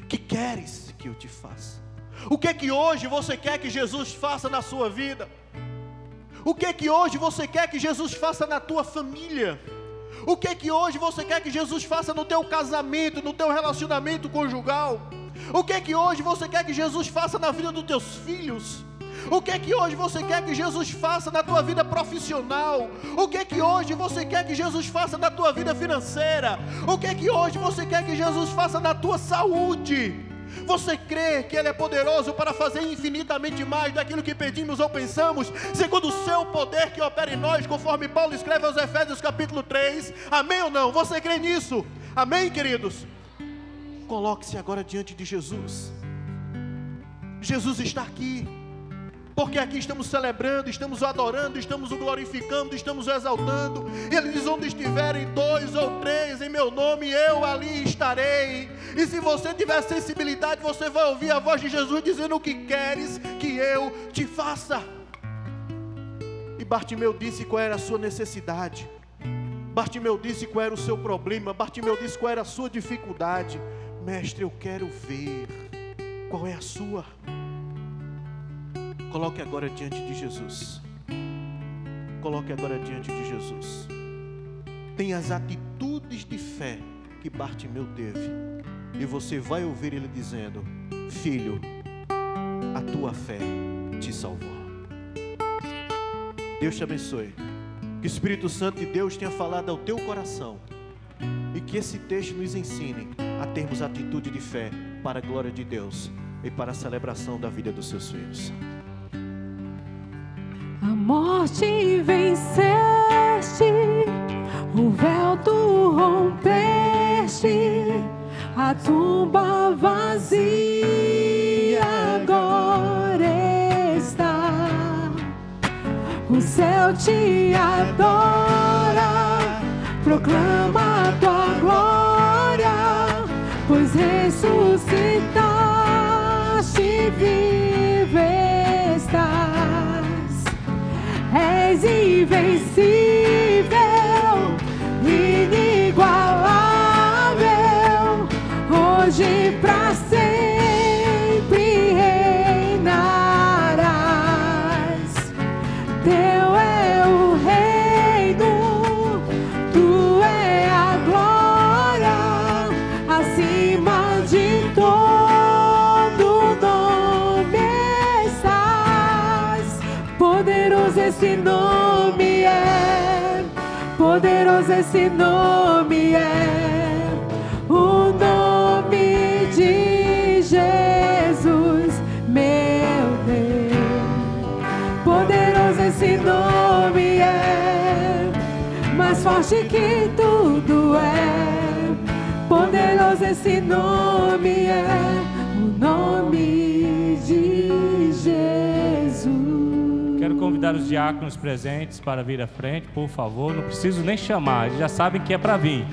Que queres que eu te faça? O que é que hoje você quer que Jesus faça na sua vida? O que é que hoje você quer que Jesus faça na tua família? O que que hoje você quer que Jesus faça no teu casamento, no teu relacionamento conjugal? O que que hoje você quer que Jesus faça na vida dos teus filhos? O que que hoje você quer que Jesus faça na tua vida profissional? O que que hoje você quer que Jesus faça na tua vida financeira? O que que hoje você quer que Jesus faça na tua saúde? Você crê que Ele é poderoso para fazer infinitamente mais daquilo que pedimos ou pensamos, segundo o seu poder que opera em nós, conforme Paulo escreve aos Efésios capítulo 3? Amém ou não? Você crê nisso? Amém, queridos? Coloque-se agora diante de Jesus. Jesus está aqui porque aqui estamos celebrando, estamos adorando, estamos o glorificando, estamos o exaltando. Ele diz: onde estiverem dois ou três em meu nome, eu ali estarei. E se você tiver sensibilidade, você vai ouvir a voz de Jesus dizendo o que queres que eu te faça. E Bartimeu disse qual era a sua necessidade. Bartimeu disse qual era o seu problema. Bartimeu disse qual era a sua dificuldade. Mestre, eu quero ver qual é a sua. Coloque agora diante de Jesus. Coloque agora diante de Jesus. Tem as atitudes de fé que Bartimeu teve. E você vai ouvir ele dizendo: Filho, a tua fé te salvou. Deus te abençoe. Que o Espírito Santo de Deus tenha falado ao teu coração. E que esse texto nos ensine a termos atitude de fé para a glória de Deus e para a celebração da vida dos seus filhos morte venceste, o véu tu rompeste, a tumba vazia agora está. O céu te adora, proclama a tua glória, pois ressuscitaste és invencível, inigualável, hoje para esse nome é o nome de Jesus, meu Deus. Poderoso esse nome é, mais forte que tudo é. Poderoso esse nome é, o nome de Jesus. Quero convidar os diáconos presentes para vir à frente, por favor. Não preciso nem chamar, eles já sabem que é para vir.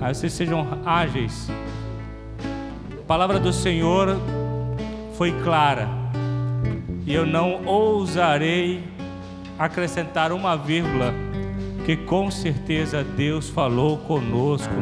Aí vocês sejam ágeis. A palavra do Senhor foi clara. E eu não ousarei acrescentar uma vírgula, que com certeza Deus falou conosco